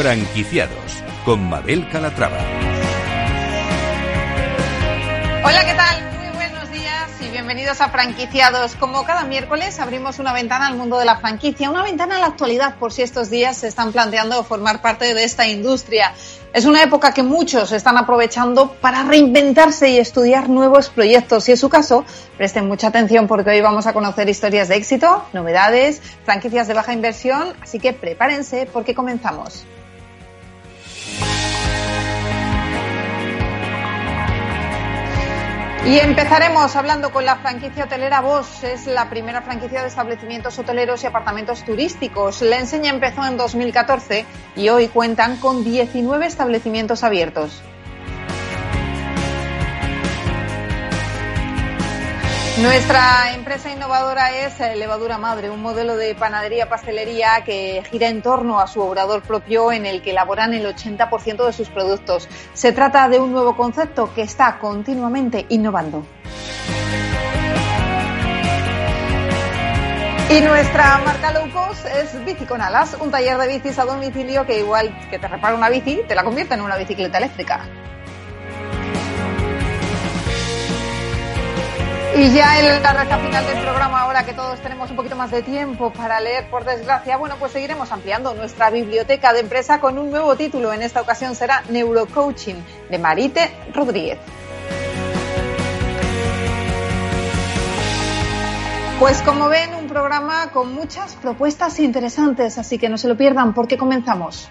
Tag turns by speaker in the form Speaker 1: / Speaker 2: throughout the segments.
Speaker 1: Franquiciados con Mabel Calatrava.
Speaker 2: Hola, ¿qué tal? Muy buenos días y bienvenidos a Franquiciados. Como cada miércoles abrimos una ventana al mundo de la franquicia, una ventana a la actualidad por si estos días se están planteando formar parte de esta industria. Es una época que muchos están aprovechando para reinventarse y estudiar nuevos proyectos. Y en su caso, presten mucha atención porque hoy vamos a conocer historias de éxito, novedades, franquicias de baja inversión. Así que prepárense porque comenzamos. Y empezaremos hablando con la franquicia hotelera Bosch. Es la primera franquicia de establecimientos hoteleros y apartamentos turísticos. La enseña empezó en 2014 y hoy cuentan con 19 establecimientos abiertos. Nuestra empresa innovadora es Levadura Madre, un modelo de panadería-pastelería que gira en torno a su obrador propio en el que elaboran el 80% de sus productos. Se trata de un nuevo concepto que está continuamente innovando. Y nuestra marca low es Bici con Alas, un taller de bicis a domicilio que igual que te repara una bici, te la convierte en una bicicleta eléctrica. Y ya en la recta final del programa, ahora que todos tenemos un poquito más de tiempo para leer, por desgracia, bueno, pues seguiremos ampliando nuestra biblioteca de empresa con un nuevo título. En esta ocasión será Neurocoaching de Marite Rodríguez. Pues como ven, un programa con muchas propuestas interesantes, así que no se lo pierdan porque comenzamos.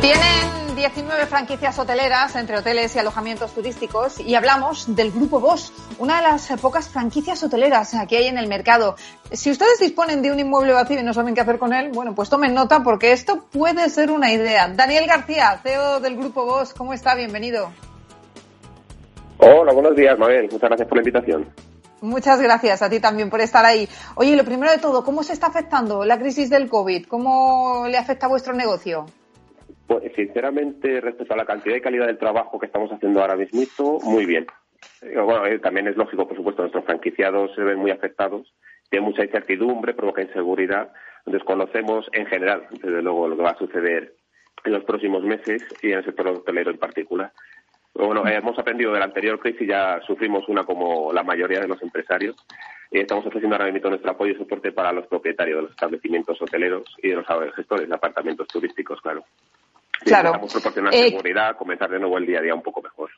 Speaker 2: Tienen 19 franquicias hoteleras entre hoteles y alojamientos turísticos y hablamos del Grupo Bosch, una de las pocas franquicias hoteleras que hay en el mercado. Si ustedes disponen de un inmueble vacío y no saben qué hacer con él, bueno, pues tomen nota porque esto puede ser una idea. Daniel García, CEO del Grupo Bosch, ¿cómo está? Bienvenido.
Speaker 3: Hola, buenos días, Mabel. Muchas gracias por la invitación.
Speaker 2: Muchas gracias a ti también por estar ahí. Oye, lo primero de todo, ¿cómo se está afectando la crisis del COVID? ¿Cómo le afecta a vuestro negocio?
Speaker 3: Pues sinceramente, respecto a la cantidad y calidad del trabajo que estamos haciendo ahora mismo, muy bien. Eh, bueno, eh, también es lógico, por supuesto, nuestros franquiciados se ven muy afectados, tiene mucha incertidumbre, provoca inseguridad, desconocemos en general, desde luego, lo que va a suceder en los próximos meses y en el sector hotelero en particular. Bueno, hemos aprendido de la anterior crisis, ya sufrimos una como la mayoría de los empresarios. Y estamos ofreciendo ahora mismo nuestro apoyo y soporte para los propietarios de los establecimientos hoteleros y de los gestores de apartamentos turísticos, claro.
Speaker 2: Claro.
Speaker 3: Proporcionar
Speaker 2: Eh,
Speaker 3: seguridad, comenzar de nuevo el día a día un poco mejor.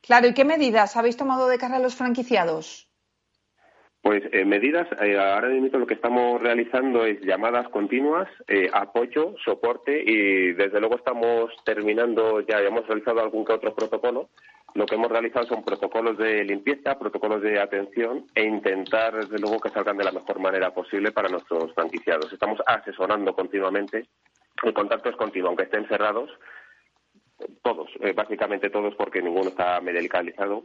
Speaker 2: Claro, ¿y qué medidas habéis tomado de cara a los franquiciados?
Speaker 3: Pues eh, medidas, eh, ahora mismo lo que estamos realizando es llamadas continuas, eh, apoyo, soporte y desde luego estamos terminando, ya hemos realizado algún que otro protocolo. Lo que hemos realizado son protocolos de limpieza, protocolos de atención e intentar desde luego que salgan de la mejor manera posible para nuestros franquiciados. Estamos asesorando continuamente, el contacto es continuo, aunque estén cerrados, todos, eh, básicamente todos porque ninguno está medicalizado.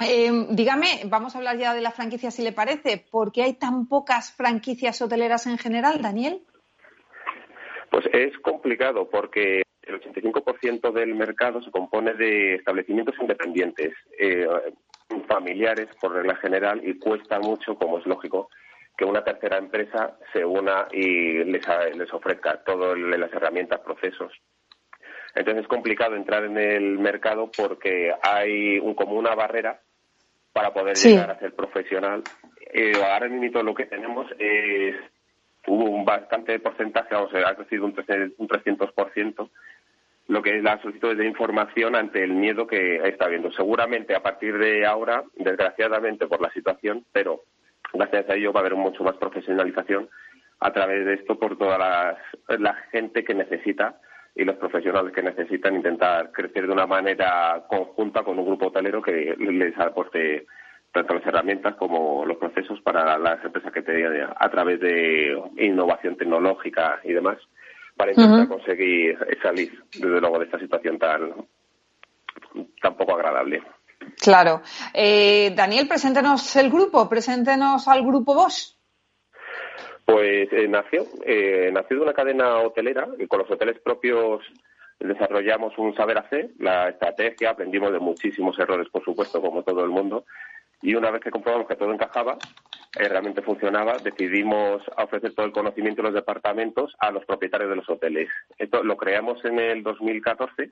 Speaker 2: Eh, dígame, vamos a hablar ya de la franquicia si le parece. ¿Por qué hay tan pocas franquicias hoteleras en general, Daniel?
Speaker 3: Pues es complicado porque el 85% del mercado se compone de establecimientos independientes, eh, familiares por regla general, y cuesta mucho, como es lógico, que una tercera empresa se una y les, les ofrezca todas las herramientas, procesos. Entonces es complicado entrar en el mercado porque hay un, como una barrera para poder llegar a ser profesional. Eh, ahora mismo lo que tenemos es un bastante porcentaje, sea, ha crecido un, un 300% lo que es la solicitud de información ante el miedo que está habiendo. Seguramente a partir de ahora, desgraciadamente por la situación, pero gracias a ello va a haber mucho más profesionalización a través de esto por toda la, gente que necesita y los profesionales que necesitan intentar crecer de una manera conjunta con un grupo hotelero que les aporte tanto las herramientas como los procesos para las empresas que tengan a través de innovación tecnológica y demás para intentar conseguir salir, desde luego, de esta situación tan, tan poco agradable.
Speaker 2: Claro. Eh, Daniel, preséntenos el grupo, preséntenos al grupo Bosch.
Speaker 3: Pues eh, nació, eh, nació de una cadena hotelera y con los hoteles propios desarrollamos un saber hacer, la estrategia, aprendimos de muchísimos errores, por supuesto, como todo el mundo, y una vez que comprobamos que todo encajaba, eh, realmente funcionaba, decidimos ofrecer todo el conocimiento de los departamentos a los propietarios de los hoteles. Esto lo creamos en el 2014,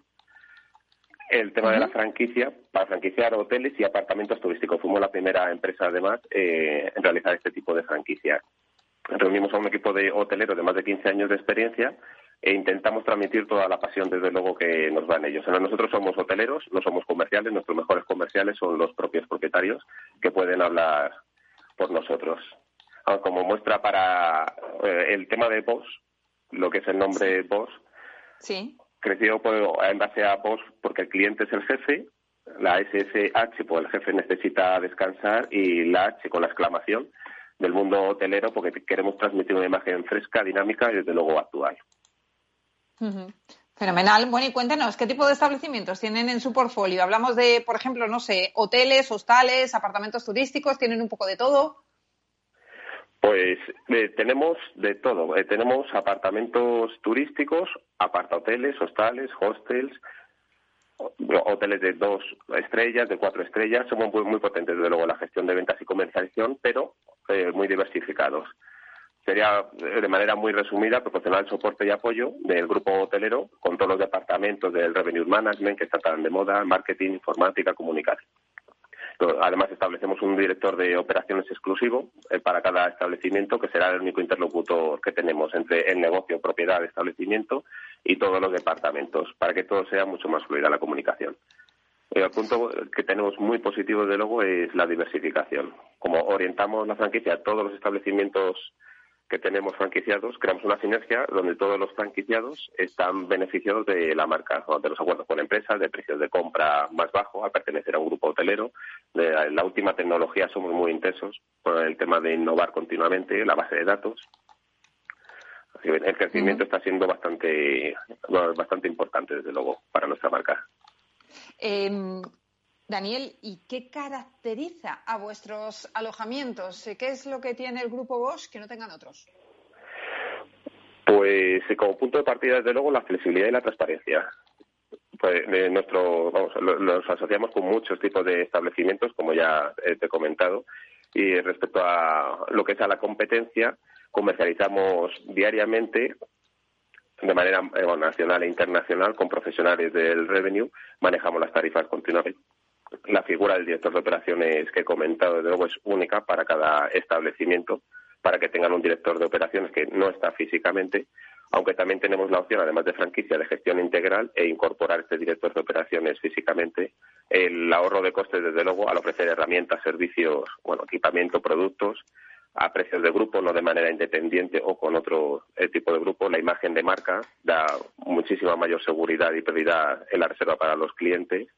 Speaker 3: el tema de la franquicia, para franquiciar hoteles y apartamentos turísticos. Fuimos la primera empresa, además, eh, en realizar este tipo de franquicia. Reunimos a un equipo de hoteleros de más de 15 años de experiencia e intentamos transmitir toda la pasión, desde luego, que nos dan ellos. nosotros somos hoteleros, no somos comerciales, nuestros mejores comerciales son los propios propietarios que pueden hablar por nosotros. Ah, como muestra para eh, el tema de Boss, lo que es el nombre Boss,
Speaker 2: sí.
Speaker 3: creció en base a Boss porque el cliente es el jefe, la SSH, pues el jefe necesita descansar, y la H con la exclamación del mundo hotelero porque queremos transmitir una imagen fresca, dinámica y desde luego actual.
Speaker 2: Fenomenal. Bueno, y cuéntenos, ¿qué tipo de establecimientos tienen en su portfolio? Hablamos de, por ejemplo, no sé, hoteles, hostales, apartamentos turísticos, ¿tienen un poco de todo?
Speaker 3: Pues eh, tenemos de todo. Eh, tenemos apartamentos turísticos, apartahoteles, hostales, hostels, hoteles de dos estrellas, de cuatro estrellas. Somos muy, potentes, desde luego, la gestión de ventas y comercialización, pero eh, muy diversificados sería eh, de manera muy resumida proporcionar el soporte y apoyo del grupo hotelero con todos los departamentos del revenue management que están tan de moda, marketing, informática, comunicación. Además, establecemos un director de operaciones exclusivo eh, para cada establecimiento, que será el único interlocutor que tenemos entre el negocio, propiedad, establecimiento y todos los departamentos, para que todo sea mucho más fluida la comunicación. El punto que tenemos muy positivo, de luego, es la diversificación. Como orientamos la franquicia a todos los establecimientos que tenemos franquiciados, creamos una sinergia donde todos los franquiciados están beneficiados de la marca, de los acuerdos con empresas, de precios de compra más bajos, al pertenecer a un grupo hotelero. De la última tecnología somos muy intensos por el tema de innovar continuamente, la base de datos. El crecimiento está siendo bastante, bastante importante, desde luego, para nuestra marca.
Speaker 2: Em, Daniel, ¿y qué caracteriza a vuestros alojamientos? ¿Qué es lo que tiene el grupo Bosch que no tengan otros?
Speaker 3: Pues eh, como punto de partida, desde luego, la flexibilidad y la transparencia. Pues, nuestro, vamos, los asociamos con muchos tipos de establecimientos, como ya te he comentado, y respecto a lo que es a la competencia, comercializamos diariamente de manera eh, nacional e internacional con profesionales del revenue, manejamos las tarifas continuamente la figura del director de operaciones que he comentado, desde luego, es única para cada establecimiento, para que tengan un director de operaciones que no está físicamente, aunque también tenemos la opción, además de franquicia, de gestión integral e incorporar este director de operaciones físicamente. El ahorro de costes, desde luego, al ofrecer herramientas, servicios, bueno, equipamiento, productos a precios de grupo, no de manera independiente o con otro eh, tipo de grupo. La imagen de marca da muchísima mayor seguridad y prioridad en la reserva para los clientes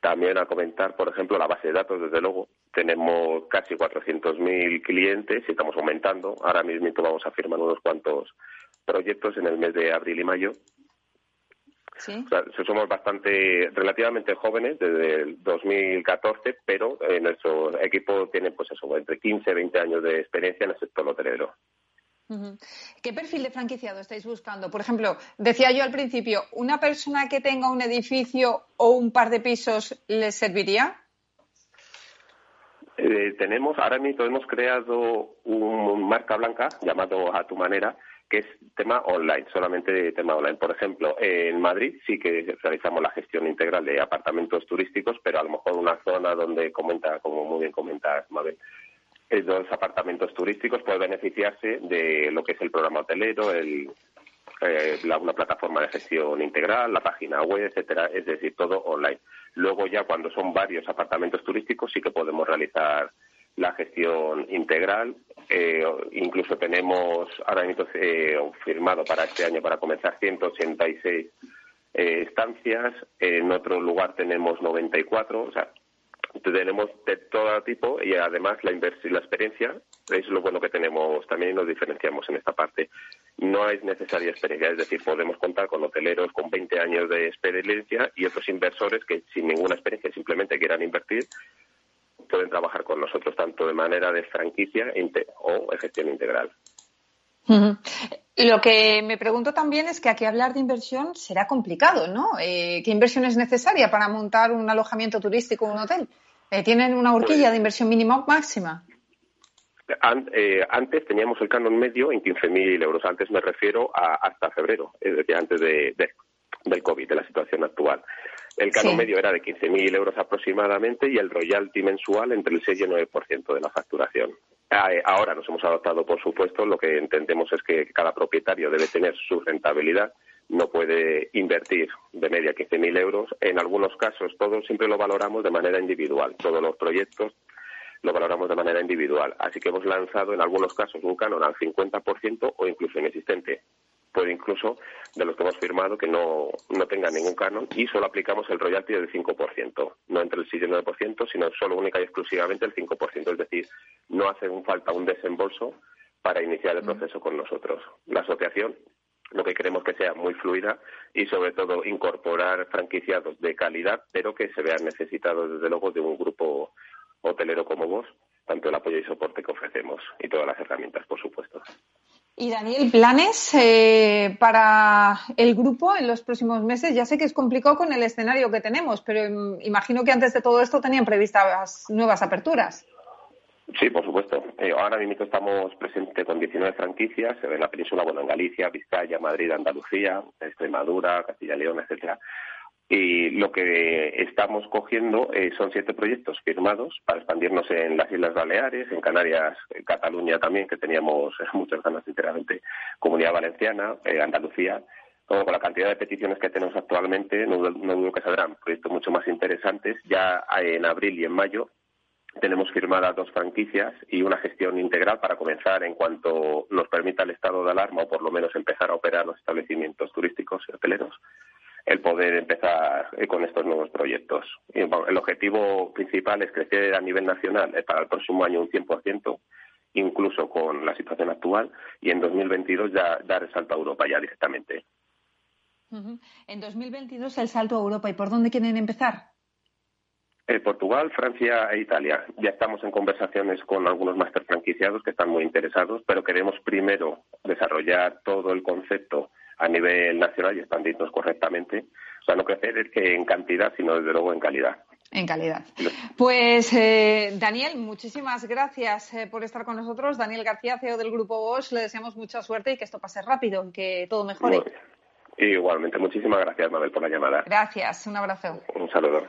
Speaker 3: también a comentar, por ejemplo, la base de datos, desde luego. Tenemos casi 400.000 clientes y estamos aumentando. Ahora mismo vamos a firmar unos cuantos proyectos en el mes de abril y mayo.
Speaker 2: ¿Sí?
Speaker 3: somos bastante, relativamente jóvenes desde el 2014, pero eh, nuestro equipo tiene, pues eso, entre 15 y 20 años de experiencia en el sector hotelero.
Speaker 2: ¿Qué perfil de franquiciado estáis buscando? Por ejemplo, decía yo al principio, ¿una persona que tenga un edificio o un par de pisos les serviría?
Speaker 3: Eh, tenemos, ahora mismo hemos creado un marca blanca llamado A Tu Manera, que es tema online, solamente tema online. Por ejemplo, en Madrid sí que realizamos la gestión integral de apartamentos turísticos, pero a lo mejor una zona donde comenta, como muy bien comenta Mabel, los apartamentos turísticos puede beneficiarse de lo que es el programa hotelero, el, eh, una plataforma de gestión integral, la página web, etcétera, es decir, todo online. Luego ya cuando son varios apartamentos turísticos sí que podemos realizar la gestión integral. Eh, incluso tenemos ahora mismo eh, firmado para este año para comenzar 186 eh, estancias. En otro lugar tenemos 94. O sea, tenemos de todo tipo y además la, la experiencia es lo bueno que tenemos también y nos diferenciamos en esta parte. No es necesaria experiencia, es decir, podemos contar con hoteleros con 20 años de experiencia y otros inversores que sin ninguna experiencia simplemente quieran invertir pueden trabajar con nosotros tanto de manera de franquicia o de gestión integral.
Speaker 2: Lo que me pregunto también es que aquí hablar de inversión será complicado, ¿no? Eh, ¿Qué inversión es necesaria para montar un alojamiento turístico o un hotel? Eh, ¿Tienen una horquilla de inversión mínima o máxima?
Speaker 3: Eh, antes teníamos el canon medio en 15.000 euros. Antes me refiero a hasta febrero, es decir, antes de, del COVID, de la situación actual. El canon medio era de 15.000 euros aproximadamente y el royalty mensual entre el 6 y el 9% de la facturación. Ah, eh, ahora nos hemos adoptado, por supuesto, lo que entendemos es que cada propietario debe tener su rentabilidad, no puede invertir de media 15.000 euros. En algunos casos, todo siempre lo valoramos de manera individual. Todos los proyectos lo valoramos de manera individual. Así que hemos lanzado en algunos casos un canon al 50% o incluso inexistente puede incluso de los que hemos firmado que no, no tengan ningún canon y solo aplicamos el royalty del 5%, no entre el 6 y el 9%, sino solo única y exclusivamente el 5%, es decir, no hace falta un desembolso para iniciar el mm. proceso con nosotros. La asociación lo que queremos que sea muy fluida y sobre todo incorporar franquiciados de calidad, pero que se vean necesitados desde luego de un grupo hotelero como vos, tanto el apoyo y soporte que ofrecemos y todas las herramientas, por supuesto.
Speaker 2: Y Daniel, ¿planes eh, para el grupo en los próximos meses? Ya sé que es complicado con el escenario que tenemos, pero imagino que antes de todo esto tenían previstas nuevas aperturas.
Speaker 3: Sí, por supuesto. Eh, ahora mismo estamos presentes con 19 franquicias en la península, bueno, en Galicia, Vizcaya, Madrid, Andalucía, Extremadura, Castilla y León, etcétera. Y lo que estamos cogiendo eh, son siete proyectos firmados para expandirnos en las Islas Baleares, en Canarias, Cataluña también, que teníamos muchas ganas, sinceramente, Comunidad Valenciana, eh, Andalucía. Con la cantidad de peticiones que tenemos actualmente, no, dudo que saldrán proyectos mucho más interesantes. Ya en abril y en mayo tenemos firmadas dos franquicias y una gestión integral para comenzar en cuanto nos permita el estado de alarma o por lo menos empezar a operar los establecimientos turísticos y hoteleros el poder empezar eh, con estos nuevos proyectos. el objetivo principal es crecer a nivel nacional eh, para el próximo año un 100%, incluso con la situación actual, y en 2022 ya dar el salto a Europa ya directamente.
Speaker 2: En 2022 el salto a Europa. ¿Y por dónde quieren empezar?
Speaker 3: Eh, Portugal, Francia e Italia. Ya estamos en conversaciones con algunos máster franquiciados que están muy interesados, pero queremos primero desarrollar todo el concepto a nivel nacional y expandirnos correctamente. O sea, no crecer es que en cantidad, sino desde luego en calidad.
Speaker 2: En calidad. Pues eh, Daniel, muchísimas gracias eh, por estar con nosotros. Daniel García, CEO del Grupo Bosch, le deseamos mucha suerte y que esto pase rápido, que todo mejore.
Speaker 3: igualmente, muchísimas gracias, Mabel, por la llamada.
Speaker 2: Gracias, un abrazo.
Speaker 3: Un saludo.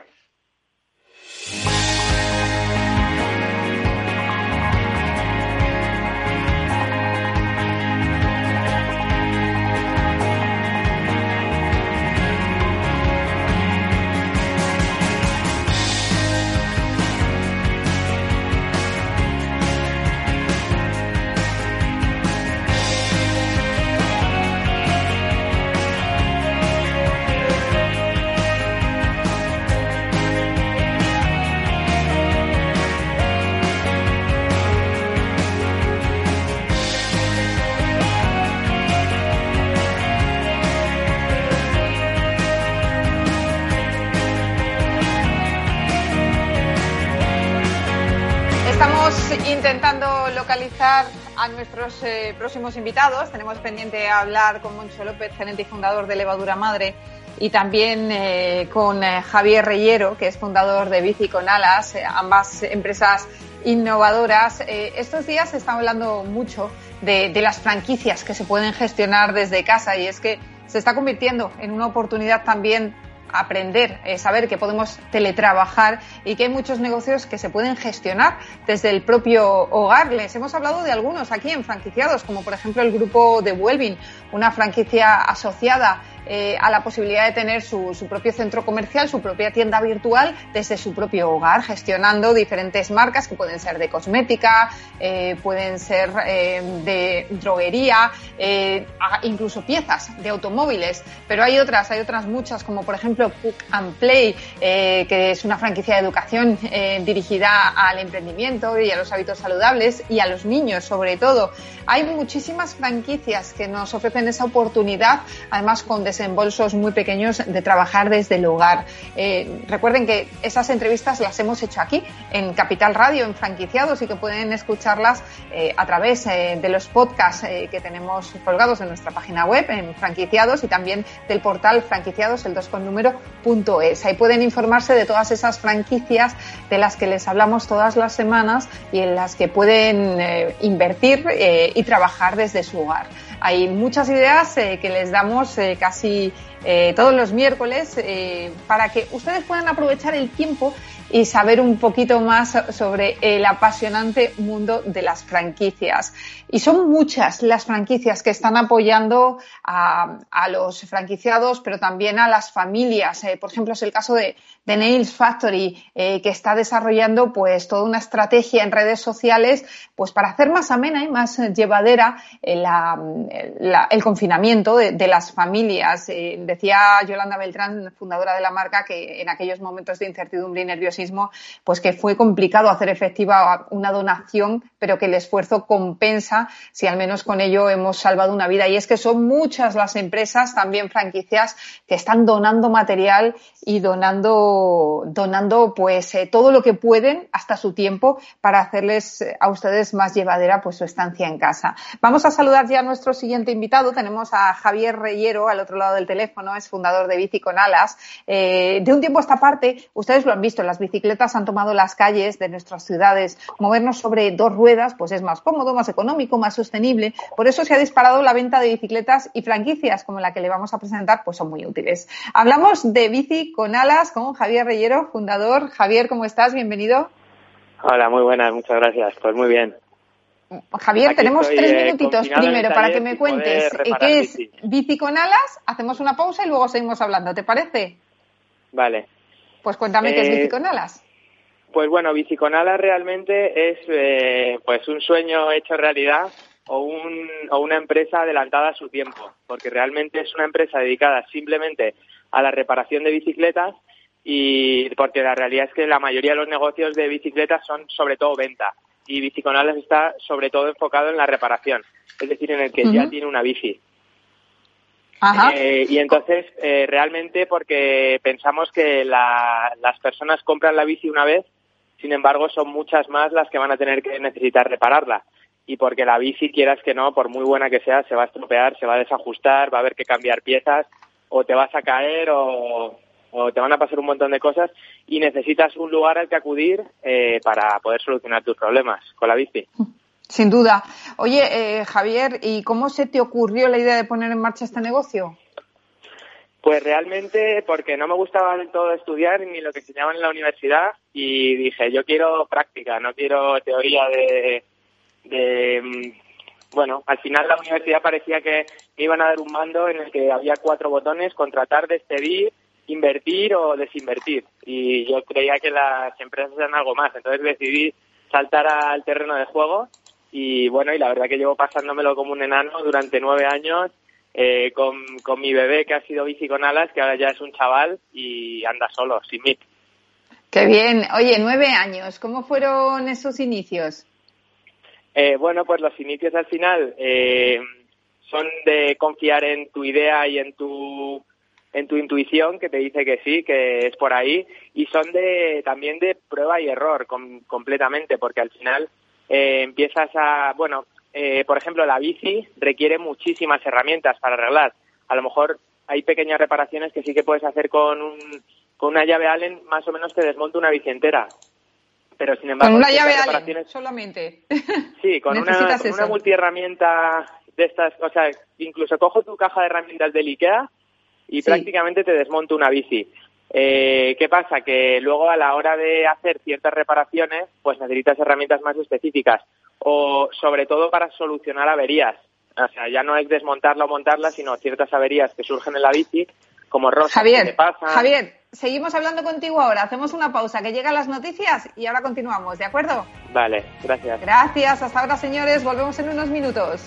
Speaker 2: Intentando localizar a nuestros eh, próximos invitados. Tenemos pendiente hablar con Moncho López, gerente y fundador de Levadura Madre, y también eh, con eh, Javier Reyero, que es fundador de Bici con Alas, ambas empresas innovadoras. estos días se está hablando mucho de las franquicias que se pueden gestionar desde casa y es que se está convirtiendo en una oportunidad también aprender, eh, saber que podemos teletrabajar y que hay muchos negocios que se pueden gestionar desde el propio hogar. Les hemos hablado de algunos aquí en franquiciados, como por ejemplo el grupo de Welvin, una franquicia asociada eh, a la posibilidad de tener su, propio centro comercial, su propia tienda virtual desde su propio hogar, gestionando diferentes marcas que pueden ser de cosmética, eh, pueden ser eh, de droguería, incluso piezas de automóviles. Pero hay otras, hay otras muchas, como por ejemplo Cook and Play, que es una franquicia de educación dirigida al emprendimiento y a los hábitos saludables y a los niños sobre todo. Hay muchísimas franquicias que nos ofrecen esa oportunidad, además con desembolsos muy pequeños de trabajar desde el hogar. Eh, recuerden que esas entrevistas las hemos hecho aquí en Capital Radio, en franquiciados y que pueden escucharlas eh, a través eh, de los podcasts que tenemos colgados en nuestra página web, en franquiciados y también del portal franquiciados, el 2 con número. Ahí pueden informarse de todas esas franquicias de las que les hablamos todas las semanas y en las que pueden invertir y trabajar desde su hogar. Hay muchas ideas eh, que les damos eh, casi eh, todos los miércoles para que ustedes puedan aprovechar el tiempo y saber un poquito más sobre el apasionante mundo de las franquicias. Y son muchas las franquicias que están apoyando a, a los franquiciados, pero también a las familias. Eh, por ejemplo, es el caso de, de Nails Factory, eh, que está desarrollando pues toda una estrategia en redes sociales pues para hacer más amena y más llevadera eh, la, la, el confinamiento de, de las familias. Eh, decía Yolanda Beltrán, fundadora de la marca, que en aquellos momentos de incertidumbre y nerviosismo pues que fue complicado hacer efectiva una donación, pero que el esfuerzo compensa si al menos con ello hemos salvado una vida. Y es que son muchas las empresas, también franquicias, que están donando material y donando, donando pues eh, todo lo que pueden hasta su tiempo para hacerles eh, a ustedes más llevadera pues su estancia en casa. Vamos a saludar ya a nuestro siguiente invitado. Tenemos a Javier Reyero al otro lado del teléfono, es fundador de Bici con Alas. Eh, de un tiempo a esta parte, ustedes lo han visto en las bicicletas han tomado las calles de nuestras ciudades. Movernos sobre dos ruedas pues es más cómodo, más económico, más sostenible. Por eso se ha disparado la venta de bicicletas y franquicias como la que le vamos a presentar pues son muy útiles. Hablamos de bici con alas con Javier Reyero, fundador. Javier, ¿cómo estás? Bienvenido.
Speaker 4: Hola, muy buenas, muchas gracias. Pues muy bien.
Speaker 2: Javier, Aquí tenemos estoy, tres minutitos eh, primero para que me cuentes qué es bici. bici con alas. Hacemos una pausa y luego seguimos hablando. ¿Te parece?
Speaker 4: Vale.
Speaker 2: Pues cuéntame eh, qué es Bici con Alas.
Speaker 4: Pues bueno, Bici con Alas realmente es eh, pues un sueño hecho realidad o, un, o una empresa adelantada a su tiempo, porque realmente es una empresa dedicada simplemente a la reparación de bicicletas y porque la realidad es que la mayoría de los negocios de bicicletas son sobre todo venta y Bici con Alas está sobre todo enfocado en la reparación, es decir, en el que uh -huh. ya tiene una bici. Eh, y entonces, eh, realmente, porque pensamos que la, las personas compran la bici una vez, sin embargo, son muchas más las que van a tener que necesitar repararla. Y porque la bici, quieras que no, por muy buena que sea, se va a estropear, se va a desajustar, va a haber que cambiar piezas, o te vas a caer, o, te van a pasar un montón de cosas, y necesitas un lugar al que acudir eh, para poder solucionar tus problemas con la bici.
Speaker 2: Sin duda. Oye, eh, Javier, ¿y cómo se te ocurrió la idea de poner en marcha este negocio?
Speaker 4: Pues realmente porque no me gustaba del todo estudiar ni lo que enseñaban en la universidad y dije, yo quiero práctica, no quiero teoría de, de mm, bueno, al final la universidad parecía que me iban a dar un mando en el que había cuatro botones, contratar, despedir, invertir o desinvertir. Y yo creía que las empresas eran algo más, entonces decidí saltar al terreno de juego y bueno, y la verdad que llevo pasándomelo como un enano durante nueve años eh, con, con mi bebé que ha sido bici con alas, que ahora ya es un chaval y anda solo, sin mí.
Speaker 2: Qué bien. Oye, nueve años, ¿cómo fueron esos inicios?
Speaker 4: Eh, bueno, pues los inicios al final eh, son de confiar en tu idea y en tu en tu intuición que te dice que sí, que es por ahí, y son de también de prueba y error com completamente, porque al final eh, empiezas a, bueno, eh, por ejemplo, la bici requiere muchísimas herramientas para arreglar. A lo mejor hay pequeñas reparaciones que sí que puedes hacer con, un, con una llave Allen, más o menos te desmonta una bici entera. Pero sin embargo,
Speaker 2: con una llave Allen solamente.
Speaker 4: Sí, con una, con una multiherramienta de estas, o sea, incluso cojo tu caja de herramientas del IKEA y prácticamente te desmonto una bici. Eh, ¿Qué pasa? Que luego a la hora de hacer ciertas reparaciones, pues necesitas herramientas más específicas o sobre todo para solucionar averías. O sea, ya no es desmontarla o montarla, sino ciertas averías que surgen en la bici, como rosas
Speaker 2: Javier,
Speaker 4: que pasan.
Speaker 2: Javier, seguimos hablando contigo ahora. Hacemos una pausa, que llegan las noticias y ahora continuamos, ¿de acuerdo?
Speaker 4: Vale, gracias.
Speaker 2: Gracias, hasta ahora, señores. Volvemos en unos minutos.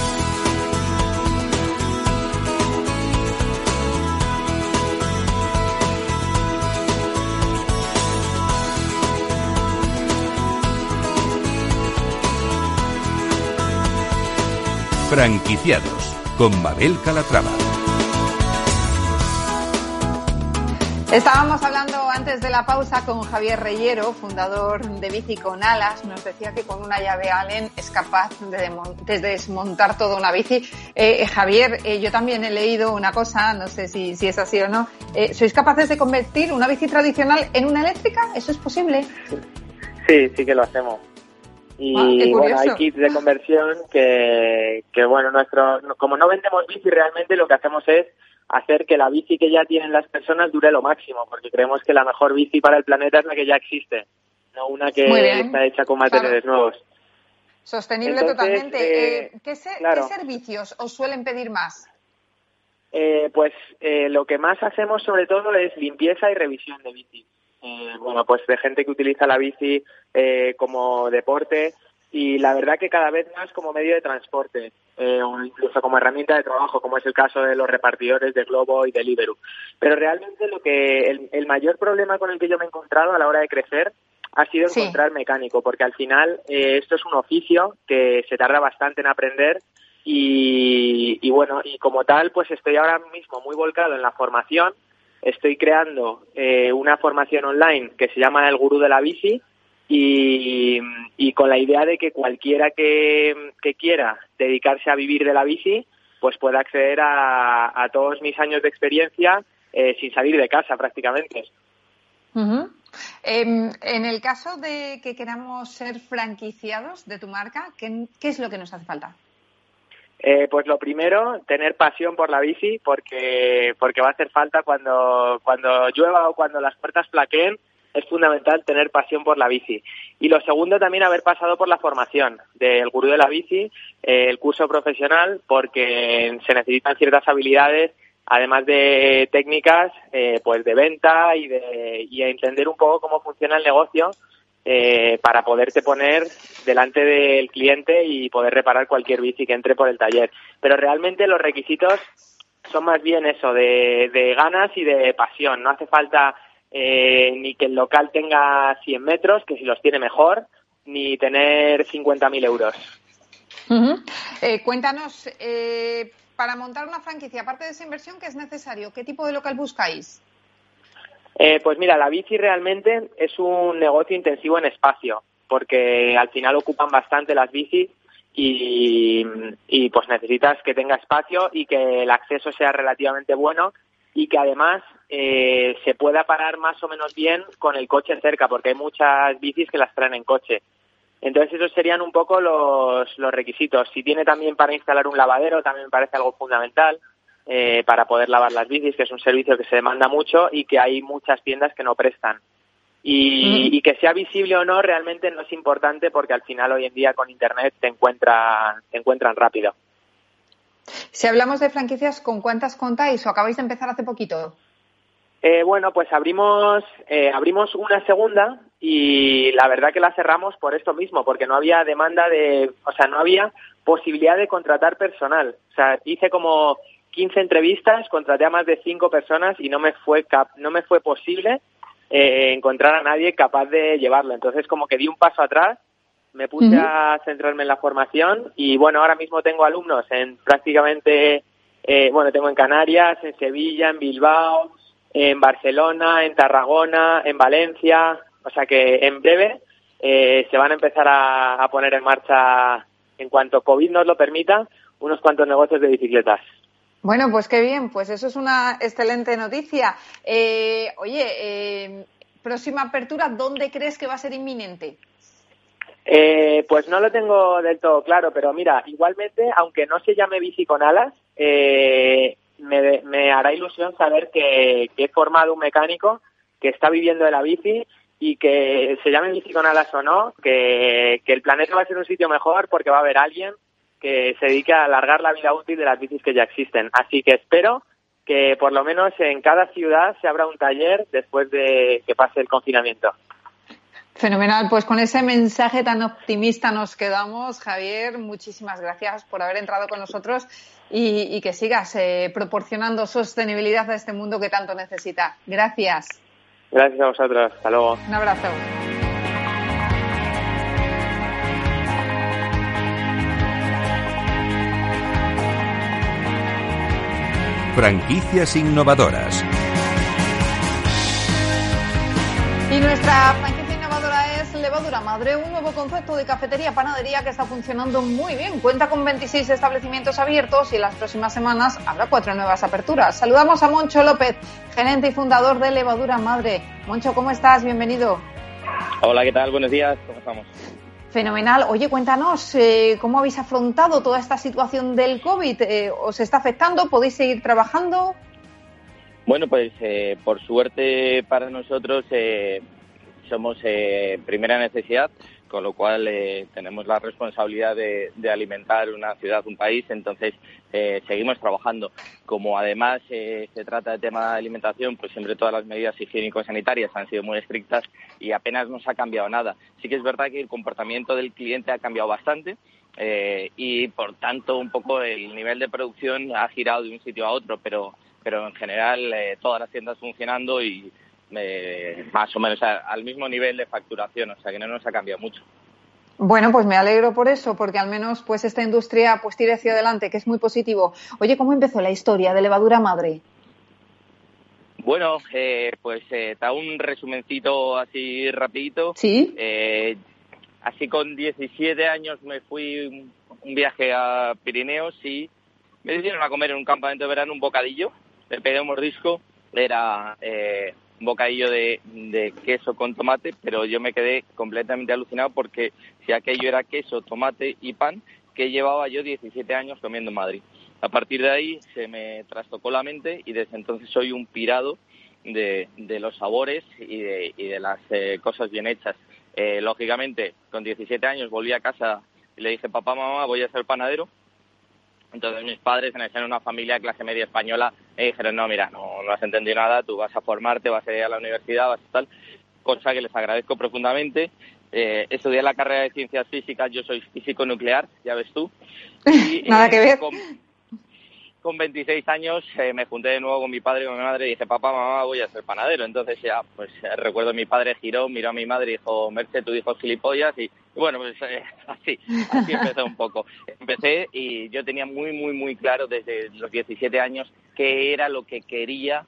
Speaker 1: Franquiciados con Mabel Calatrava.
Speaker 2: Estábamos hablando antes de la pausa con Javier Reyero, fundador de Bici con Alas. Nos decía que con una llave Allen es capaz de, desmontar toda una bici. Eh, eh, Javier, eh, yo también he leído una cosa, no sé si, si es así o no. ¿Sois capaces de convertir una bici tradicional en una eléctrica? ¿Eso es posible?
Speaker 4: Sí, sí que lo hacemos. Y ah, bueno, hay kits de conversión que, que, bueno, nuestro, como no vendemos bici, realmente lo que hacemos es hacer que la bici que ya tienen las personas dure lo máximo, porque creemos que la mejor bici para el planeta es la que ya existe, no una que está hecha con materiales nuevos.
Speaker 2: Sostenible totalmente. Eh, eh, ¿qué, servicios os suelen pedir más?
Speaker 4: Eh, pues eh, lo que más hacemos sobre todo es limpieza y revisión de bici. Eh, bueno, pues de gente que utiliza la bici eh, como deporte y la verdad que cada vez más como medio de transporte eh, o incluso como herramienta de trabajo, como es el caso de los repartidores de Globo y de Liberu. Pero realmente lo que el, mayor problema con el que yo me he encontrado a la hora de crecer ha sido encontrar mecánico, porque al final esto es un oficio que se tarda bastante en aprender y, y bueno, y como tal, pues estoy ahora mismo muy volcado en la formación estoy creando eh, una formación online que se llama El Gurú de la Bici y, con la idea de que cualquiera que, quiera dedicarse a vivir de la bici pues pueda acceder a, todos mis años de experiencia eh, sin salir de casa prácticamente.
Speaker 2: Em, en el caso de que queramos ser franquiciados de tu marca, ¿qué, qué es lo que nos hace falta?
Speaker 4: Eh, pues lo primero, tener pasión por la bici, porque, porque va a hacer falta cuando, cuando llueva o cuando las puertas plaqueen, es fundamental tener pasión por la bici. Y lo segundo, también haber pasado por la formación del gurú de la bici, eh, el curso profesional, porque se necesitan ciertas habilidades, además de técnicas, eh, pues de venta y de y entender un poco cómo funciona el negocio eh, para poderte poner delante del cliente y poder reparar cualquier bici que entre por el taller. Pero realmente los requisitos son más bien eso, de, ganas y de pasión. No hace falta eh, ni que el local tenga 100 metros, que si los tiene mejor, ni tener 50.000 euros.
Speaker 2: Eh, cuéntanos, para montar una franquicia, aparte de esa inversión, ¿qué es necesario? ¿Qué tipo de local buscáis?
Speaker 4: Eh, pues mira, la bici realmente es un negocio intensivo en espacio, porque al final ocupan bastante las bicis y, pues necesitas que tenga espacio y que el acceso sea relativamente bueno y que además eh, se pueda parar más o menos bien con el coche cerca, porque hay muchas bicis que las traen en coche. Entonces esos serían un poco los, los requisitos. Si tiene también para instalar un lavadero, también me parece algo fundamental. Eh, para poder lavar las bicis, que es un servicio que se demanda mucho y que hay muchas tiendas que no prestan. Y, que sea visible o no realmente no es importante porque al final hoy en día con internet te encuentran, te encuentran rápido.
Speaker 2: Si hablamos de franquicias, ¿con cuántas contáis o acabáis de empezar hace poquito?
Speaker 4: Eh, bueno, pues abrimos, eh, abrimos una segunda y la verdad que la cerramos por esto mismo, porque no había demanda de, o sea, no había posibilidad de contratar personal. O sea, hice como 15 entrevistas, contraté a más de 5 personas y no me fue cap no me fue posible eh, encontrar a nadie capaz de llevarlo. Entonces, como que di un paso atrás, me puse a centrarme en la formación y bueno, ahora mismo tengo alumnos en prácticamente, eh, bueno, tengo en Canarias, en Sevilla, en Bilbao, en Barcelona, en Tarragona, en Valencia, o sea que en breve eh, se van a empezar a, poner en marcha, en cuanto COVID nos lo permita, unos cuantos negocios de bicicletas.
Speaker 2: Bueno, pues qué bien, pues eso es una excelente noticia. Eh, oye, eh, próxima apertura, ¿dónde crees que va a ser inminente?
Speaker 4: Eh, pues no lo tengo del todo claro, pero mira, igualmente, aunque no se llame bici con alas, eh, me, hará ilusión saber que, he formado un mecánico que está viviendo de la bici y que se llame bici con alas o no, que, el planeta va a ser un sitio mejor porque va a haber alguien que se dedique a alargar la vida útil de las bicis que ya existen. Así que espero que por lo menos en cada ciudad se abra un taller después de que pase el confinamiento.
Speaker 2: Fenomenal, pues con ese mensaje tan optimista nos quedamos. Javier, muchísimas gracias por haber entrado con nosotros y, que sigas eh, proporcionando sostenibilidad a este mundo que tanto necesita. Gracias.
Speaker 4: Gracias a vosotros. Hasta luego.
Speaker 2: Un abrazo.
Speaker 1: Franquicias innovadoras.
Speaker 2: Y nuestra franquicia innovadora es Levadura Madre, un nuevo concepto de cafetería-panadería que está funcionando muy bien. Cuenta con 26 establecimientos abiertos y en las próximas semanas habrá cuatro nuevas aperturas. Saludamos a Moncho López, gerente y fundador de Levadura Madre. Moncho, ¿cómo estás? Bienvenido.
Speaker 5: Hola, ¿qué tal? Buenos días, ¿cómo estamos?
Speaker 2: Fenomenal. Oye, cuéntanos, eh, ¿cómo habéis afrontado toda esta situación del COVID? Eh, ¿Os está afectando? ¿Podéis seguir trabajando?
Speaker 5: Bueno, pues eh, por suerte para nosotros eh, somos eh, primera necesidad, con lo cual tenemos la responsabilidad de, alimentar una ciudad, un país, entonces seguimos trabajando. Como además se trata de tema de alimentación, pues siempre todas las medidas higiénico-sanitarias han sido muy estrictas y apenas nos ha cambiado nada. Sí que es verdad que el comportamiento del cliente ha cambiado bastante. y por tanto un poco el nivel de producción ha girado de un sitio a otro, pero pero en general eh, todas las tiendas funcionando y eh, más o menos al mismo nivel de facturación, o sea que no nos ha cambiado mucho.
Speaker 2: Bueno, pues me alegro por eso, porque al menos pues esta industria pues tire hacia adelante, que es muy positivo. Oye, ¿cómo empezó la historia de Levadura Madre?
Speaker 5: Bueno, eh, pues eh, da un resumencito así rapidito.
Speaker 2: Sí.
Speaker 5: así con 17 años me fui un viaje a Pirineos y me decidieron a comer en un campamento de verano un bocadillo le pegué un mordisco, era eh, un bocadillo de, queso con tomate, pero yo me quedé completamente alucinado porque si aquello era queso, tomate y pan, que llevaba yo 17 años comiendo en Madrid. A partir de ahí se me trastocó la mente y desde entonces soy un pirado de, los sabores y de, las eh, cosas bien hechas. Eh, lógicamente, con 17 años volví a casa y le dije, papá, mamá, voy a ser panadero entonces mis padres, en ser una familia de clase media española, me dijeron, no, mira, no, no has entendido nada, tú vas a formarte, vas a ir a la universidad, vas a tal, cosa que les agradezco profundamente. Eh, estudié la carrera de ciencias físicas, yo soy físico nuclear, ya ves tú.
Speaker 2: Nada que ver
Speaker 5: con 26 años eh, me junté de nuevo con mi padre y con mi madre y dije, papá, mamá, voy a ser panadero. Entonces ya, pues eh, recuerdo mi padre giró, miró a mi madre y dijo, Merche, tu hijo es gilipollas. Y, bueno, pues eh, así, así empezó un poco. Empecé y yo tenía muy, muy, muy claro desde los 17 años qué era lo que quería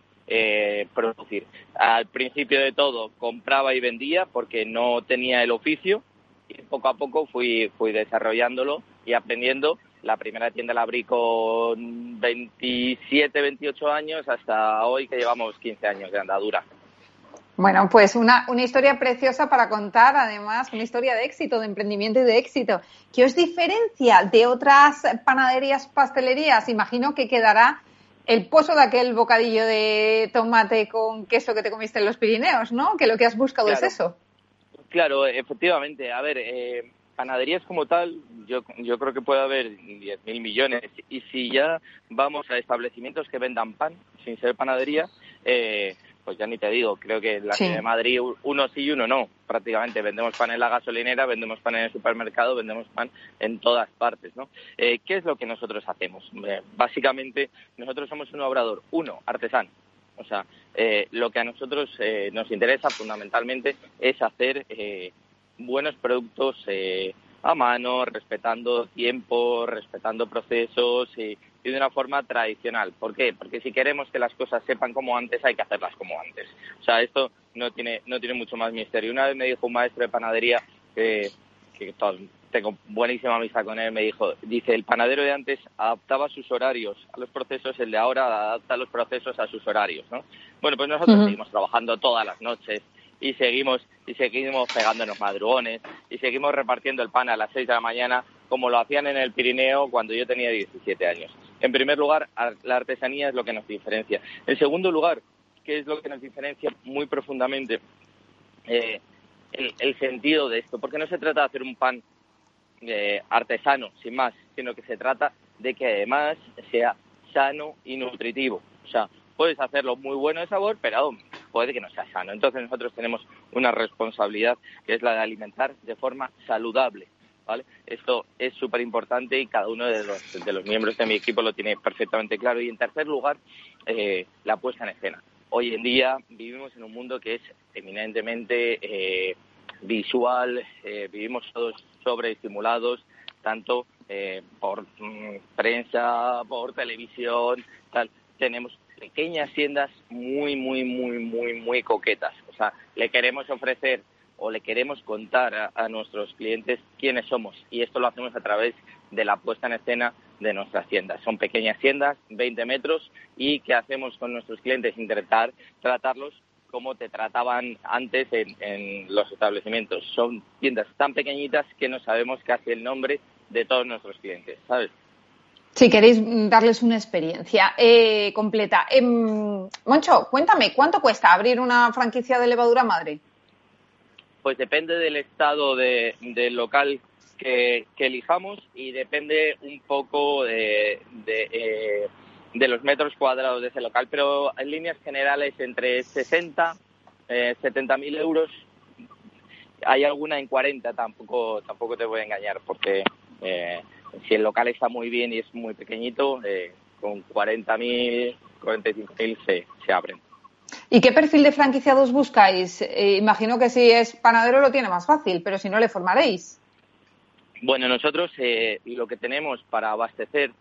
Speaker 5: producir. Al principio de todo compraba y vendía porque no tenía el oficio y poco a poco fui, fui desarrollándolo y aprendiendo la primera tienda la abrí con 27, 28 años hasta hoy que llevamos 15 años de andadura.
Speaker 2: Bueno, pues una, una historia preciosa para contar, además, una historia de éxito, de emprendimiento y de éxito. ¿Qué os diferencia de otras panaderías, pastelerías? Imagino que quedará el pozo de aquel bocadillo de tomate con queso que te comiste en los Pirineos, ¿no? Que lo que has buscado es eso.
Speaker 5: Claro, efectivamente. A ver, eh, panaderías como tal, yo, yo creo que puede haber 10.000 millones. Y si ya vamos a establecimientos que vendan pan, sin ser panadería, eh, pues ya ni te digo, creo que en la ciudad de Madrid uno sí y uno no. Prácticamente vendemos pan en la gasolinera, vendemos pan en el supermercado, vendemos pan en todas partes, ¿no? Eh, ¿Qué es lo que nosotros hacemos? Eh, básicamente, nosotros somos un obrador, uno, artesano. O sea, eh, lo que a nosotros nos interesa fundamentalmente es hacer buenos productos a mano, respetando tiempo, respetando procesos y, de una forma tradicional. ¿Por qué? Porque si queremos que las cosas sepan como antes, hay que hacerlas como antes. O sea, esto no tiene, no tiene mucho más misterio. Una vez me dijo un maestro de panadería que, que tengo buenísima amistad con él, me dijo, dice, el panadero de antes adaptaba sus horarios a los procesos, el de ahora adapta los procesos a sus horarios, ¿no? Bueno, pues nosotros seguimos trabajando todas las noches, y seguimos y seguimos pegándonos madrugones y seguimos repartiendo el pan a las 6 de la mañana como lo hacían en el Pirineo cuando yo tenía 17 años. En primer lugar, la artesanía es lo que nos diferencia. En segundo lugar, ¿qué es lo que nos diferencia muy profundamente? Eh, el, sentido de esto, porque no se trata de hacer un pan eh, artesano, sin más, sino que se trata de que además sea sano y nutritivo. O sea, puedes hacerlo muy bueno de sabor, pero puede que no sea sano. Entonces nosotros tenemos una responsabilidad que es la de alimentar de forma saludable. ¿Vale? Esto es súper importante y cada uno de los, de los miembros de mi equipo lo tiene perfectamente claro. Y en tercer lugar, eh, la puesta en escena. Hoy en día vivimos en un mundo que es eminentemente eh, visual, eh, vivimos todos sobreestimulados, tanto por mm, prensa, por televisión, tal. Tenemos pequeñas tiendas muy, muy, muy, muy, muy coquetas. O sea, le queremos ofrecer o le queremos contar a, nuestros clientes quiénes somos y esto lo hacemos a través de la puesta en escena de nuestras tiendas. Son pequeñas tiendas, 20 metros, y ¿qué hacemos con nuestros clientes? Intentar tratarlos como te trataban antes en, en los establecimientos. Son tiendas tan pequeñitas que no sabemos casi el nombre de todos nuestros clientes, ¿sabes?
Speaker 2: Si queréis darles una experiencia eh, completa. Eh, Moncho, cuéntame, ¿cuánto cuesta abrir una franquicia de levadura madre?
Speaker 5: Pues depende del estado del local que, elijamos y depende un poco de, eh, de, los metros cuadrados de ese local, pero en líneas generales entre 60, eh, 70 mil euros. Hay alguna en 40, tampoco, tampoco te voy a engañar, porque eh, si el local está muy bien y es muy pequeñito, eh, con 40.000, 45.000 se, se abren.
Speaker 2: ¿Y qué perfil de franquiciados buscáis? Eh, imagino que si es panadero lo tiene más fácil, pero si no le formaréis.
Speaker 5: Bueno, nosotros eh, lo que tenemos para abastecer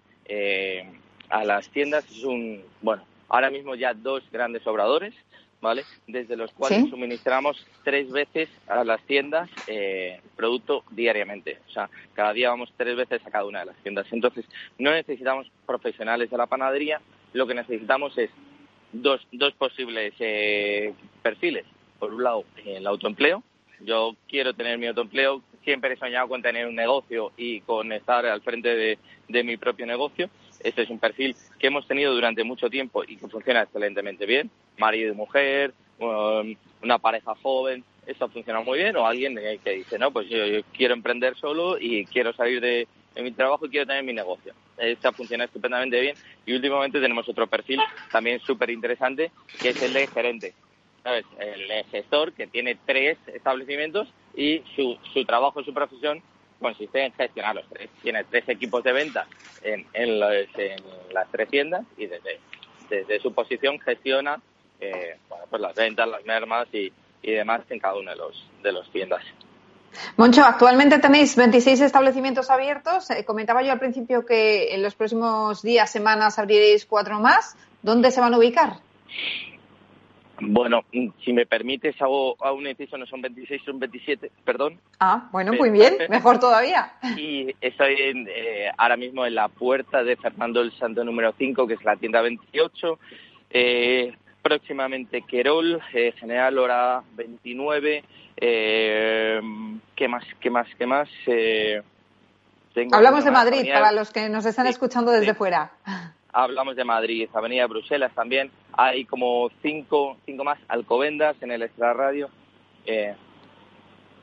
Speaker 5: a las tiendas es un, bueno, ahora mismo ya dos grandes obradores, ¿vale? Desde los cuales suministramos tres veces a las tiendas eh, producto diariamente. O sea, cada día vamos tres veces a cada una de las tiendas. Entonces, no necesitamos profesionales de la panadería, lo que necesitamos es dos, dos posibles eh, perfiles. Por un lado, el autoempleo. Yo quiero tener mi autoempleo, siempre he soñado con tener un negocio y con estar al frente de, de mi propio negocio. Este es un perfil que hemos tenido durante mucho tiempo y que funciona excelentemente bien. Marido y mujer, um, una pareja joven, esto funciona muy bien. O alguien que dice, no, pues yo, quiero emprender solo y quiero salir de, mi trabajo y quiero tener mi negocio. Esta funciona estupendamente bien. Y últimamente tenemos otro perfil también súper interesante, que es el de gerente. ¿Sabes? El gestor que tiene tres establecimientos y su, su trabajo, su profesión consiste en gestionar los tres. Tiene tres equipos de venta en, en, las tres tiendas y desde, desde su posición gestiona eh, bueno, pues las ventas, las mermas y, y demás en cada una de los, de los tiendas.
Speaker 2: Moncho, actualmente tenéis 26 establecimientos abiertos. Eh, comentaba yo al principio que en los próximos días, semanas abriréis cuatro más. ¿Dónde se van a ubicar?
Speaker 5: Bueno, si me permites, hago, un inciso, no son 26, son 27, perdón.
Speaker 2: Ah, bueno, muy bien, mejor todavía.
Speaker 5: Y estoy eh, ahora mismo en la puerta de Fernando el Santo número 5, que es la tienda 28. Eh, próximamente Querol, eh, General Hora 29. ¿Qué más, qué más, qué más?
Speaker 2: Hablamos de Madrid, para los que nos están escuchando desde fuera
Speaker 5: hablamos de Madrid, Avenida Bruselas también, hay como cinco, cinco más Alcobendas en el extrarradio. Eh,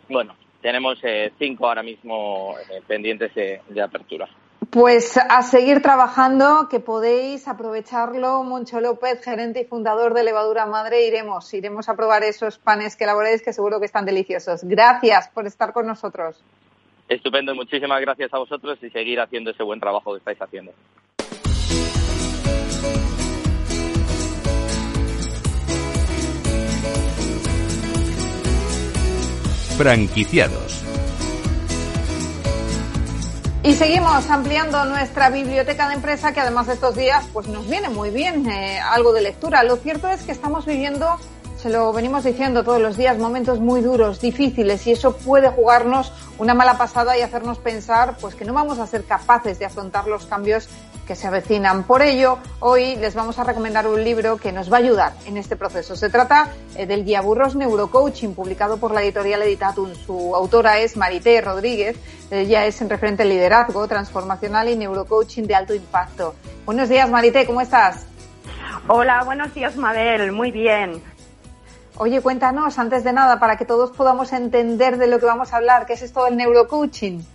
Speaker 5: bueno, tenemos eh, cinco ahora mismo eh, pendientes de, apertura.
Speaker 2: Pues a seguir trabajando, que podéis aprovecharlo. Moncho López, gerente y fundador de Levadura Madre, iremos, iremos a probar esos panes que elaboráis, que seguro que están deliciosos. Gracias por estar con nosotros.
Speaker 5: Estupendo, muchísimas gracias a vosotros y seguir haciendo ese buen trabajo que estáis haciendo.
Speaker 1: Franquiciados.
Speaker 2: Y seguimos ampliando nuestra biblioteca de empresa que además de estos días pues nos viene muy bien eh, algo de lectura. Lo cierto es que estamos viviendo se lo venimos diciendo todos los días, momentos muy duros, difíciles, y eso puede jugarnos una mala pasada y hacernos pensar pues que no vamos a ser capaces de afrontar los cambios que se avecinan. Por ello, hoy les vamos a recomendar un libro que nos va a ayudar en este proceso. Se trata eh, del Guía Burros Neurocoaching, publicado por la editorial Editatum. Su autora es Marité Rodríguez. Ella es en referente al liderazgo transformacional y neurocoaching de alto impacto. Buenos días, Marité, ¿cómo estás?
Speaker 6: Hola, buenos días, Mabel. Muy bien.
Speaker 2: Oye, cuéntanos, antes de nada, para que todos podamos entender de lo que vamos a hablar, ¿qué es esto del neurocoaching?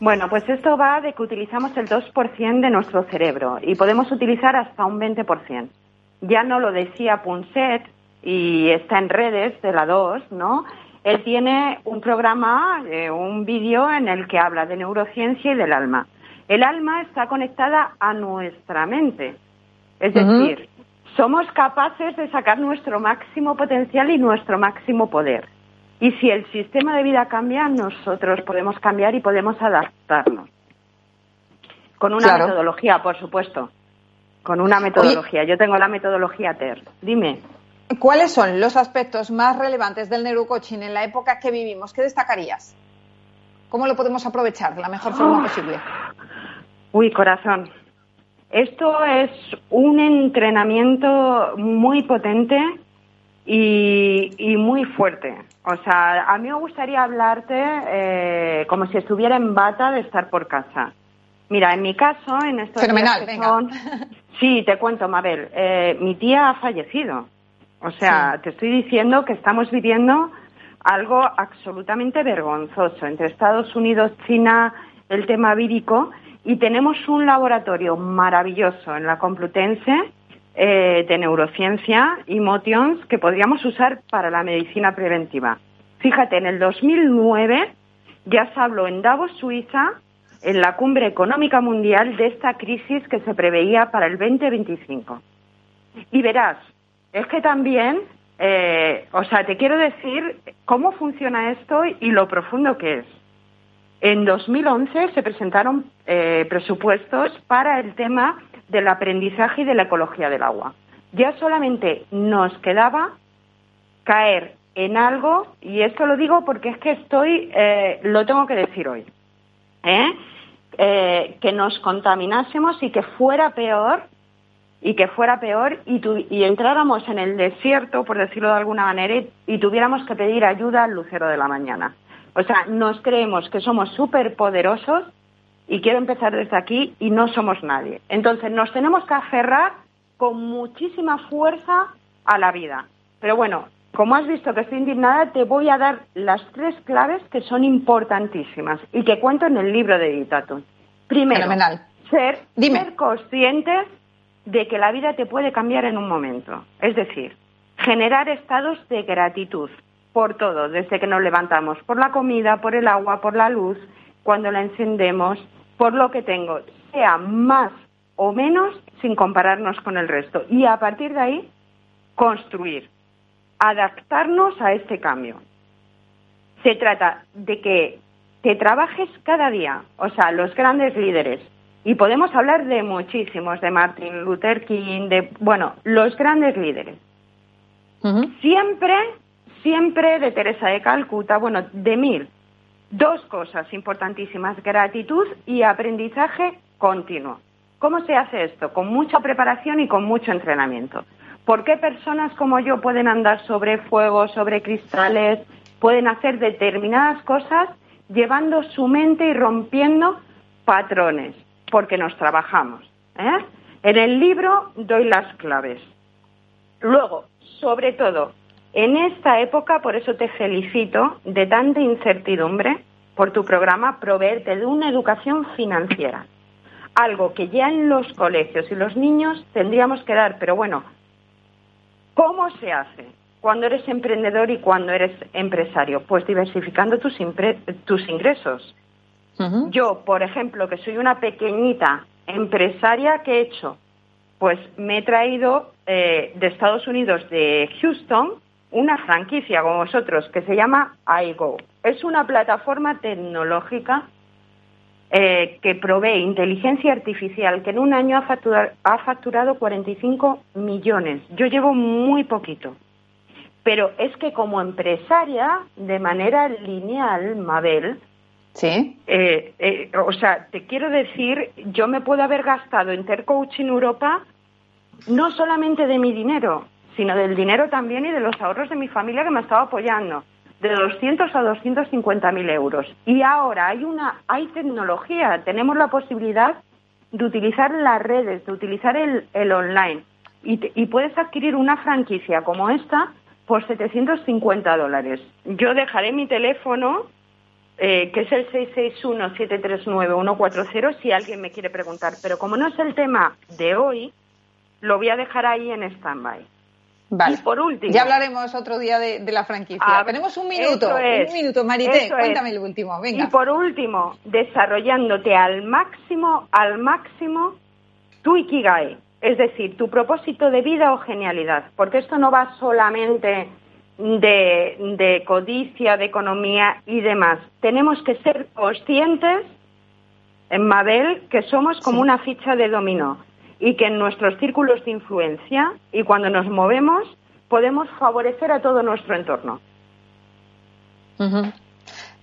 Speaker 6: Bueno, pues esto va de que utilizamos el 2% de nuestro cerebro y podemos utilizar hasta un 20%. Ya no lo decía Punset y está en redes de la 2, ¿no? Él tiene un programa, eh, un vídeo en el que habla de neurociencia y del alma. El alma está conectada a nuestra mente. Es decir, somos capaces de sacar nuestro máximo potencial y nuestro máximo poder. Y si el sistema de vida cambia, nosotros podemos cambiar y podemos adaptarnos. Con una metodología, por supuesto. Con una metodología. Yo tengo la metodología TER. Dime.
Speaker 2: ¿Cuáles son los aspectos más relevantes del neurocoaching en la época que vivimos? ¿Qué destacarías? ¿Cómo lo podemos aprovechar de la mejor forma posible?
Speaker 6: Uy, corazón. Esto es un entrenamiento muy potente y, muy fuerte. O sea, a mí me gustaría hablarte eh, como si estuviera en bata de estar por casa. Mira, en mi caso, en estos
Speaker 2: Fenomenal, venga.
Speaker 6: Sí, te cuento, Mabel. Eh, mi tía ha fallecido. O sea, te estoy diciendo que estamos viviendo algo absolutamente vergonzoso. Entre Estados Unidos, China, el tema vírico y tenemos un laboratorio maravilloso en la Complutense eh, de neurociencia y Motions que podríamos usar para la medicina preventiva. Fíjate, en el 2009 ya se habló en Davos, Suiza, en la cumbre económica mundial de esta crisis que se preveía para el 2025. Y verás, es que también, eh, o sea, te quiero decir cómo funciona esto y lo profundo que es. En 2011 se presentaron eh, presupuestos para el tema del aprendizaje y de la ecología del agua. Ya solamente nos quedaba caer en algo, y esto lo digo porque es que estoy, eh, lo tengo que decir hoy, ¿eh? que nos contaminásemos y que fuera peor, y que fuera peor, y, y entráramos en el desierto, por decirlo de alguna manera, y tuviéramos que pedir ayuda al lucero de la mañana. O sea, nos creemos que somos súper poderosos y quiero empezar desde aquí y no somos nadie. Entonces nos tenemos que aferrar con muchísima fuerza a la vida. Pero bueno, como has visto que estoy indignada, te voy a dar las tres claves que son importantísimas y que cuento en el libro de Editatum. Primero, ser, ser conscientes de que la vida te puede cambiar en un momento. Es decir, generar estados de gratitud por todo, desde que nos levantamos, por la comida, por el agua, por la luz, cuando la encendemos, por lo que tengo, sea más o menos sin compararnos con el resto. Y a partir de ahí, construir, adaptarnos a este cambio. Se trata de que te trabajes cada día, o sea, los grandes líderes, y podemos hablar de muchísimos, de Martin Luther King, de, bueno, los grandes líderes. Siempre siempre de Teresa de Calcuta, bueno, de mil. Dos cosas importantísimas, gratitud y aprendizaje continuo. ¿Cómo se hace esto? Con mucha preparación y con mucho entrenamiento. ¿Por qué personas como yo pueden andar sobre fuego, sobre cristales, pueden hacer determinadas cosas llevando su mente y rompiendo patrones? Porque nos trabajamos. ¿eh? En el libro doy las claves. Luego, sobre todo, En esta época, por eso te felicito de tanta incertidumbre por tu programa, proveerte de una educación financiera. Algo que ya en los colegios y los niños tendríamos que dar, pero bueno, ¿cómo se hace? cuando eres emprendedor y cuando eres empresario? Pues diversificando tus, tus ingresos. Yo, por ejemplo, que soy una pequeñita empresaria, ¿qué he hecho? Pues me he traído eh, de Estados Unidos, de Houston, una franquicia como vosotros que se llama iGo. Es una plataforma tecnológica eh, que provee inteligencia artificial que en un año ha, ha facturado 45 millones. Yo llevo muy poquito. Pero es que como empresaria, de manera lineal, Mabel,
Speaker 2: Sí.
Speaker 6: Eh, eh, o sea, te quiero decir, yo me puedo haber gastado en Coaching Europa no solamente de mi dinero, sino del dinero también y de los ahorros de mi familia que me estaba apoyando, de 200 a 250 mil euros. Y ahora hay una, hay tecnología, tenemos la posibilidad de utilizar las redes, de utilizar el, el online. Y, y puedes adquirir una franquicia como esta por 750 dólares. Yo dejaré mi teléfono eh, que es el 661-739-140, si alguien me quiere preguntar. Pero como no es el tema de hoy, lo voy a dejar ahí en stand-by.
Speaker 2: Vale. Y por último. Ya hablaremos otro día de, la franquicia. Ah, Tenemos un minuto. un minuto, Marité. Cuéntame el último. Venga.
Speaker 6: Y por último, desarrollándote al máximo, al máximo tu Ikigai. Es decir, tu propósito de vida o genialidad. Porque esto no va solamente de, codicia, de economía y demás. Tenemos que ser conscientes, en Mabel, que somos como una ficha de dominó y que en nuestros círculos de influencia y cuando nos movemos podemos favorecer a todo nuestro entorno.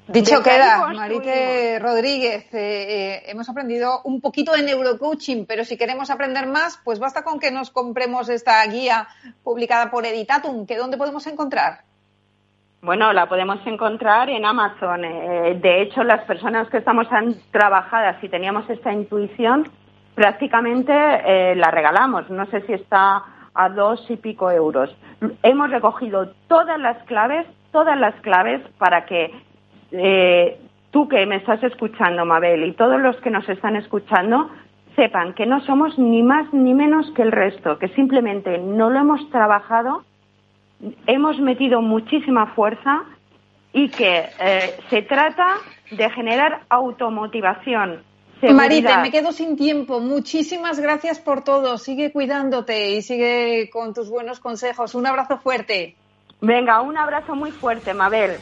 Speaker 2: Dicho queda, Marite Rodríguez, eh, eh, hemos aprendido un poquito de neurocoaching, pero si queremos aprender más, pues basta con que nos compremos esta guía publicada por Editatum, que ¿dónde podemos encontrar?
Speaker 6: Bueno, la podemos encontrar en Amazon. Eh, de hecho, las personas que estamos tan trabajadas y teníamos esta intuición, prácticamente la regalamos. No sé si está a dos y pico euros. Hemos recogido todas las claves, todas las claves para que eh, tú que me estás escuchando, Mabel, y todos los que nos están escuchando, sepan que no somos ni más ni menos que el resto, que simplemente no lo hemos trabajado, hemos metido muchísima fuerza y que eh, se trata de generar automotivación.
Speaker 2: Marita, me quedo sin tiempo. Muchísimas gracias por todo. Sigue cuidándote y sigue con tus buenos consejos. Un abrazo fuerte.
Speaker 6: Venga, un abrazo muy fuerte, Mabel.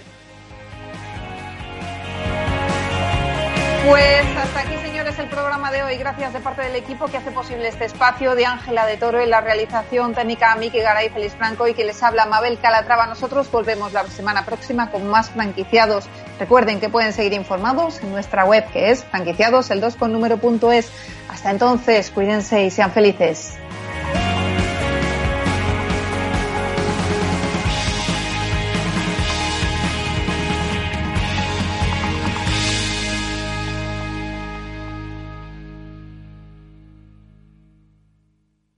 Speaker 2: Pues hasta aquí, señores, el programa de hoy. Gracias de parte del equipo que hace posible este espacio, de Ángela de Toro en la realización técnica, a Miki Garay, Feliz Franco y que les habla Mabel Calatrava. Nosotros volvemos la semana próxima con más franquiciados. Recuerden que pueden seguir informados en nuestra web que es franquiciadosel2 con número punto es. Hasta entonces, cuídense y sean felices.